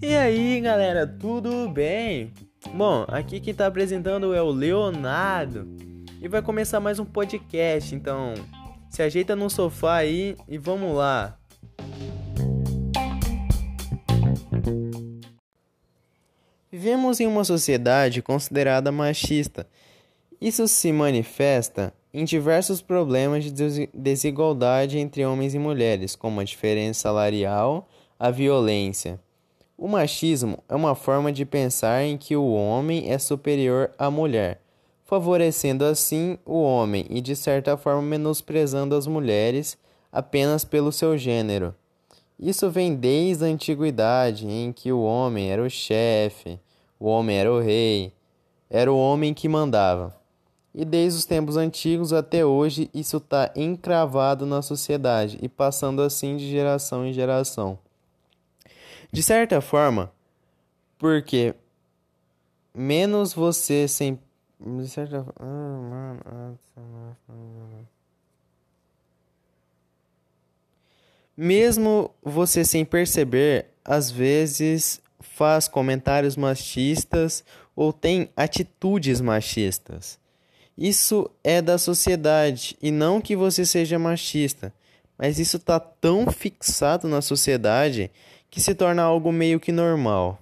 E aí galera, tudo bem? Bom, aqui quem está apresentando é o Leonardo e vai começar mais um podcast, então se ajeita no sofá aí e vamos lá. Vivemos em uma sociedade considerada machista. Isso se manifesta em diversos problemas de desigualdade entre homens e mulheres, como a diferença salarial, a violência. O machismo é uma forma de pensar em que o homem é superior à mulher, favorecendo assim o homem e de certa forma menosprezando as mulheres apenas pelo seu gênero. Isso vem desde a antiguidade, em que o homem era o chefe, o homem era o rei, era o homem que mandava. E desde os tempos antigos até hoje, isso está encravado na sociedade e passando assim de geração em geração. De certa forma, porque menos você sem. De certa. Mesmo você sem perceber, às vezes faz comentários machistas ou tem atitudes machistas. Isso é da sociedade e não que você seja machista, mas isso está tão fixado na sociedade que se torna algo meio que normal.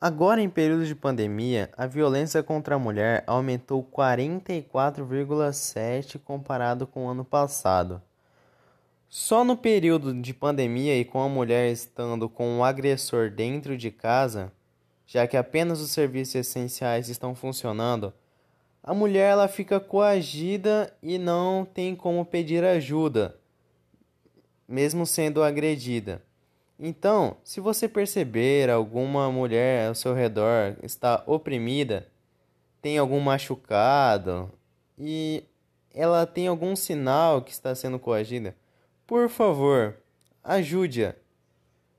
Agora, em período de pandemia, a violência contra a mulher aumentou 44,7% comparado com o ano passado. Só no período de pandemia e com a mulher estando com o agressor dentro de casa, já que apenas os serviços essenciais estão funcionando, a mulher ela fica coagida e não tem como pedir ajuda, mesmo sendo agredida. Então, se você perceber alguma mulher ao seu redor está oprimida, tem algum machucado e ela tem algum sinal que está sendo coagida, por favor, ajude-a,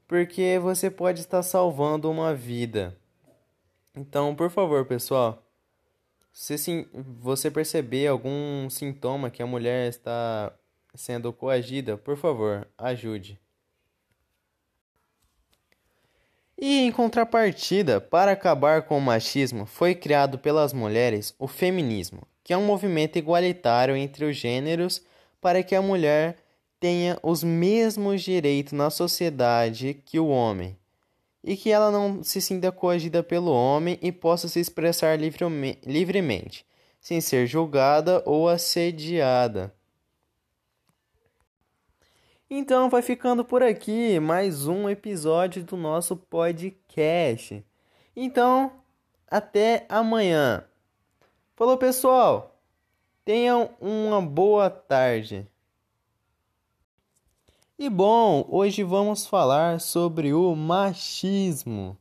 porque você pode estar salvando uma vida. Então, por favor, pessoal, se você perceber algum sintoma que a mulher está sendo coagida, por favor, ajude. E em contrapartida, para acabar com o machismo, foi criado pelas mulheres o feminismo, que é um movimento igualitário entre os gêneros para que a mulher tenha os mesmos direitos na sociedade que o homem e que ela não se sinta coagida pelo homem e possa se expressar livremente, sem ser julgada ou assediada. Então vai ficando por aqui mais um episódio do nosso podcast. Então, até amanhã. Falou, pessoal. Tenham uma boa tarde. E bom, hoje vamos falar sobre o machismo.